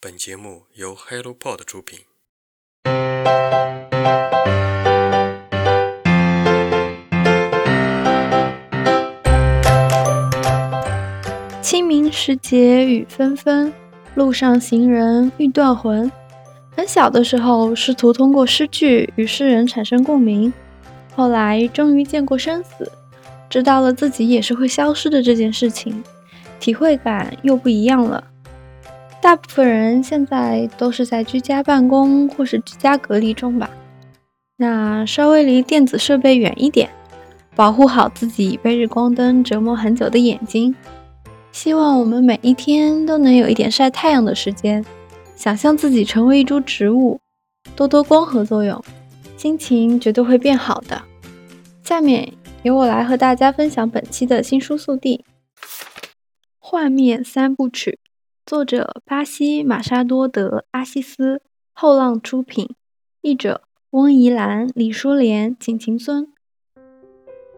本节目由 HelloPod 出品。清明时节雨纷纷，路上行人欲断魂。很小的时候，试图通过诗句与诗人产生共鸣，后来终于见过生死，知道了自己也是会消失的这件事情，体会感又不一样了。大部分人现在都是在居家办公或是居家隔离中吧，那稍微离电子设备远一点，保护好自己被日光灯折磨很久的眼睛。希望我们每一天都能有一点晒太阳的时间。想象自己成为一株植物，多多光合作用，心情绝对会变好的。下面由我来和大家分享本期的新书速递《幻灭三部曲》，作者巴西马沙多德阿西斯，后浪出品，译者翁怡兰、李淑莲、景晴孙。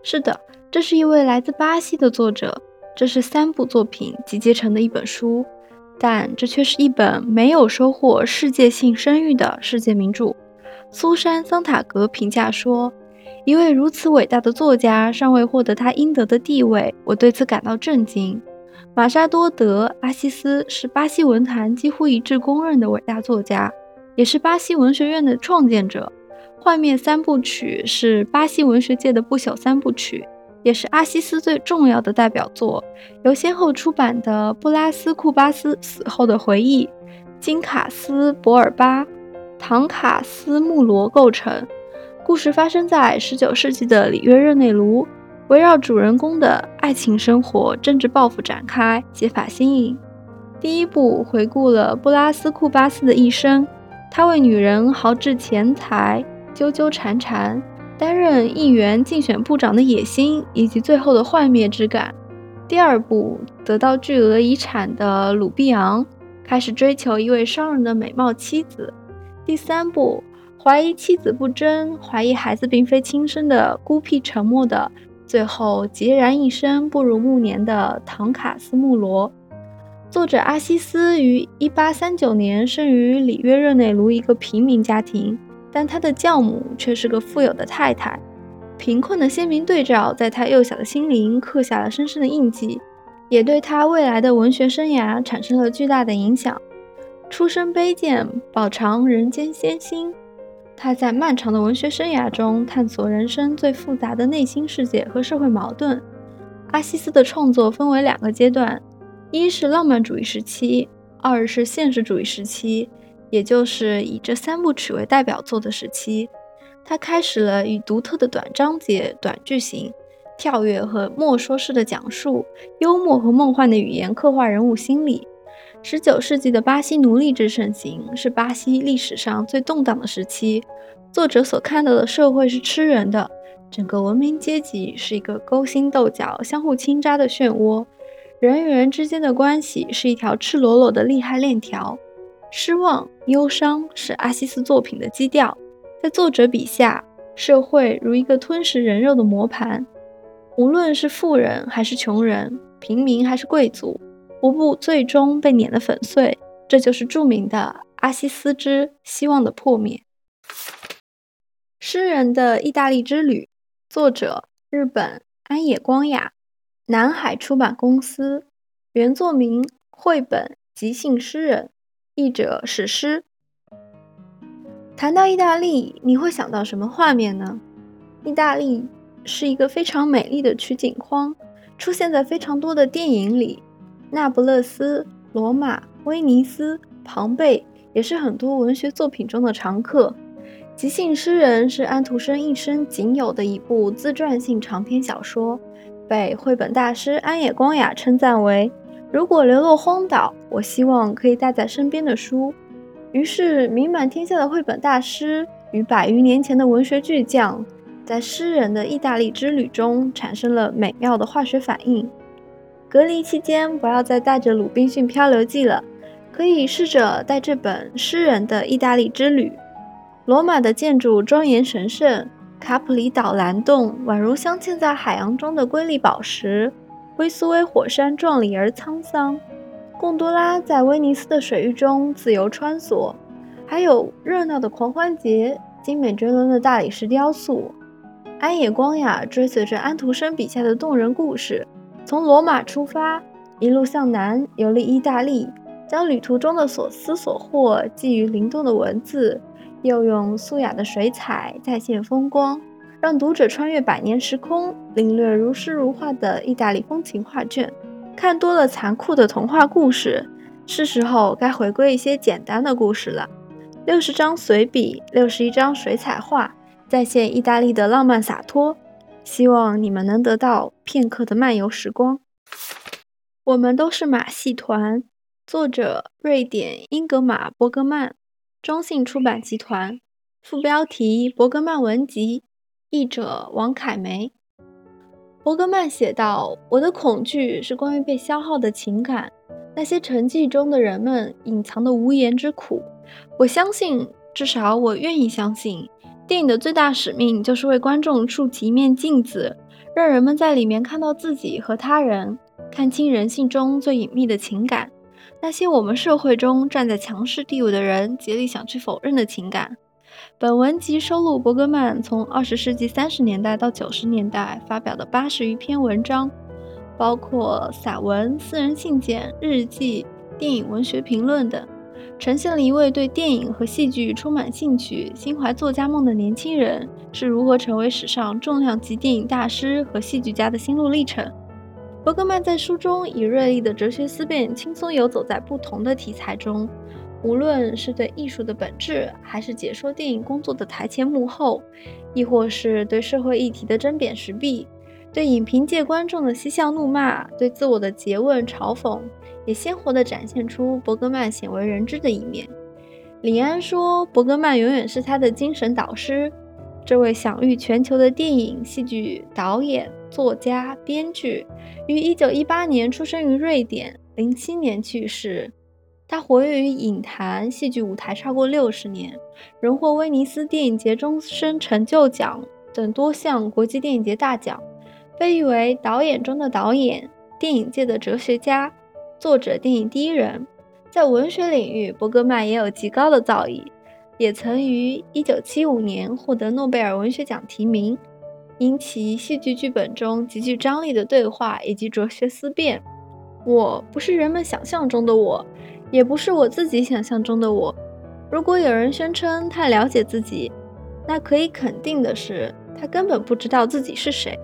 是的，这是一位来自巴西的作者，这是三部作品集结成的一本书。但这却是一本没有收获世界性声誉的世界名著。苏珊·桑塔格评价说：“一位如此伟大的作家尚未获得他应得的地位，我对此感到震惊。”马沙多德·阿西斯是巴西文坛几乎一致公认的伟大作家，也是巴西文学院的创建者。《幻灭三部曲》是巴西文学界的不朽三部曲。也是阿西斯最重要的代表作，由先后出版的布拉斯库巴斯死后的回忆、金卡斯博尔巴、唐卡斯穆罗构成。故事发生在19世纪的里约热内卢，围绕主人公的爱情生活、政治抱负展开，写法新颖。第一部回顾了布拉斯库巴斯的一生，他为女人豪掷钱财，纠纠缠缠。担任议员竞选部长的野心，以及最后的幻灭之感。第二部，得到巨额遗产的鲁比昂开始追求一位商人的美貌妻子。第三部，怀疑妻子不贞，怀疑孩子并非亲生的孤僻沉默的，最后孑然一身步入暮年的唐卡斯穆罗。作者阿西斯于1839年生于里约热内卢一个平民家庭。但他的教母却是个富有的太太，贫困的鲜明对照在他幼小的心灵刻下了深深的印记，也对他未来的文学生涯产生了巨大的影响。出身卑贱，饱尝人间艰辛。他在漫长的文学生涯中探索人生最复杂的内心世界和社会矛盾。阿西斯的创作分为两个阶段，一是浪漫主义时期，二是现实主义时期。也就是以这三部曲为代表作的时期，他开始了以独特的短章节、短句型、跳跃和莫说式的讲述，幽默和梦幻的语言刻画人物心理。十九世纪的巴西奴隶制盛行，是巴西历史上最动荡的时期。作者所看到的社会是吃人的，整个文明阶级是一个勾心斗角、相互倾轧的漩涡，人与人之间的关系是一条赤裸裸的利害链条。失望、忧伤是阿西斯作品的基调。在作者笔下，社会如一个吞噬人肉的磨盘，无论是富人还是穷人，平民还是贵族，无不最终被碾得粉碎。这就是著名的阿西斯之希望的破灭。诗人的意大利之旅，作者日本安野光雅，南海出版公司，原作名绘本即兴诗人。译者史诗。谈到意大利，你会想到什么画面呢？意大利是一个非常美丽的取景框，出现在非常多的电影里。那不勒斯、罗马、威尼斯、庞贝也是很多文学作品中的常客。即兴诗人是安徒生一生仅有的一部自传性长篇小说，被绘本大师安野光雅称赞为。如果流落荒岛，我希望可以带在身边的书。于是，名满天下的绘本大师与百余年前的文学巨匠，在诗人的意大利之旅中产生了美妙的化学反应。隔离期间，不要再带着《鲁滨逊漂流记》了，可以试着带这本《诗人的意大利之旅》。罗马的建筑庄严神圣，卡普里岛蓝洞宛如镶嵌在海洋中的瑰丽宝石。威斯威火山壮丽而沧桑，贡多拉在威尼斯的水域中自由穿梭，还有热闹的狂欢节、精美绝伦的大理石雕塑。安野光雅追随着安徒生笔下的动人故事，从罗马出发，一路向南游历意大利，将旅途中的所思所获寄于灵动的文字，又用素雅的水彩再现风光，让读者穿越百年时空，领略如诗如画的意大利风情画卷。看多了残酷的童话故事，是时候该回归一些简单的故事了。六十张随笔，六十一张水彩画，再现意大利的浪漫洒脱。希望你们能得到片刻的漫游时光。我们都是马戏团。作者：瑞典英格玛·伯格曼，中信出版集团。副标题：伯格曼文集。译者：王凯梅。伯格曼写道：“我的恐惧是关于被消耗的情感，那些沉寂中的人们隐藏的无言之苦。我相信，至少我愿意相信，电影的最大使命就是为观众竖起一面镜子，让人们在里面看到自己和他人，看清人性中最隐秘的情感，那些我们社会中站在强势地位的人竭力想去否认的情感。”本文集收录伯格曼从二十世纪三十年代到九十年代发表的八十余篇文章，包括散文、私人信件、日记、电影文学评论等，呈现了一位对电影和戏剧充满兴趣、心怀作家梦的年轻人是如何成为史上重量级电影大师和戏剧家的心路历程。伯格曼在书中以锐利的哲学思辨，轻松游走在不同的题材中。无论是对艺术的本质，还是解说电影工作的台前幕后，亦或是对社会议题的针砭时弊，对影评界观众的嬉笑怒骂，对自我的诘问嘲讽，也鲜活地展现出伯格曼鲜为人知的一面。李安说：“伯格曼永远是他的精神导师。”这位享誉全球的电影、戏剧导演、作家、编剧，于1918年出生于瑞典，07年去世。他活跃于影坛、戏剧舞台超过六十年，荣获威尼斯电影节终身成就奖等多项国际电影节大奖，被誉为导演中的导演、电影界的哲学家、作者电影第一人。在文学领域，伯格曼也有极高的造诣，也曾于1975年获得诺贝尔文学奖提名，因其戏剧剧本中极具张力的对话以及哲学思辨。我不是人们想象中的我。也不是我自己想象中的我。如果有人宣称他了解自己，那可以肯定的是，他根本不知道自己是谁。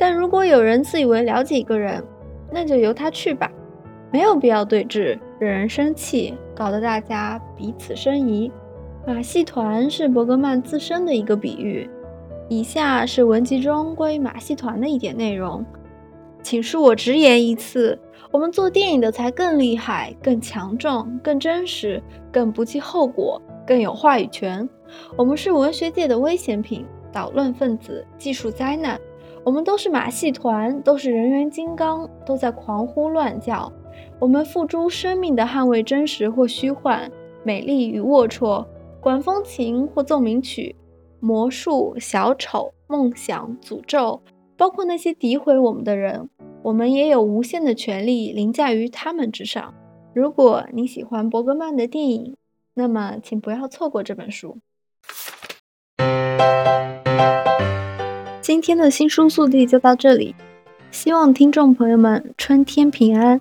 但如果有人自以为了解一个人，那就由他去吧，没有必要对峙，惹人生气，搞得大家彼此生疑。马戏团是伯格曼自身的一个比喻。以下是文集中关于马戏团的一点内容，请恕我直言一次。我们做电影的才更厉害、更强壮、更真实、更不计后果、更有话语权。我们是文学界的危险品、捣乱分子、技术灾难。我们都是马戏团，都是人猿金刚，都在狂呼乱叫。我们付诸生命的捍卫真实或虚幻、美丽与龌龊、管风琴或奏鸣曲、魔术、小丑、梦想、诅咒，包括那些诋毁我们的人。我们也有无限的权利凌驾于他们之上。如果你喜欢伯格曼的电影，那么请不要错过这本书。今天的新书速递就到这里，希望听众朋友们春天平安。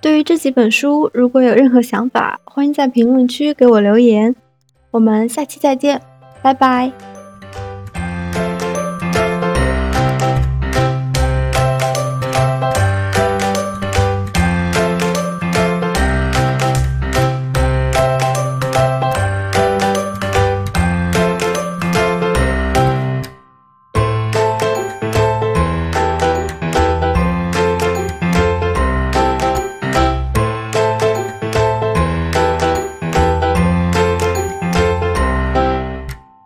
对于这几本书，如果有任何想法，欢迎在评论区给我留言。我们下期再见，拜拜。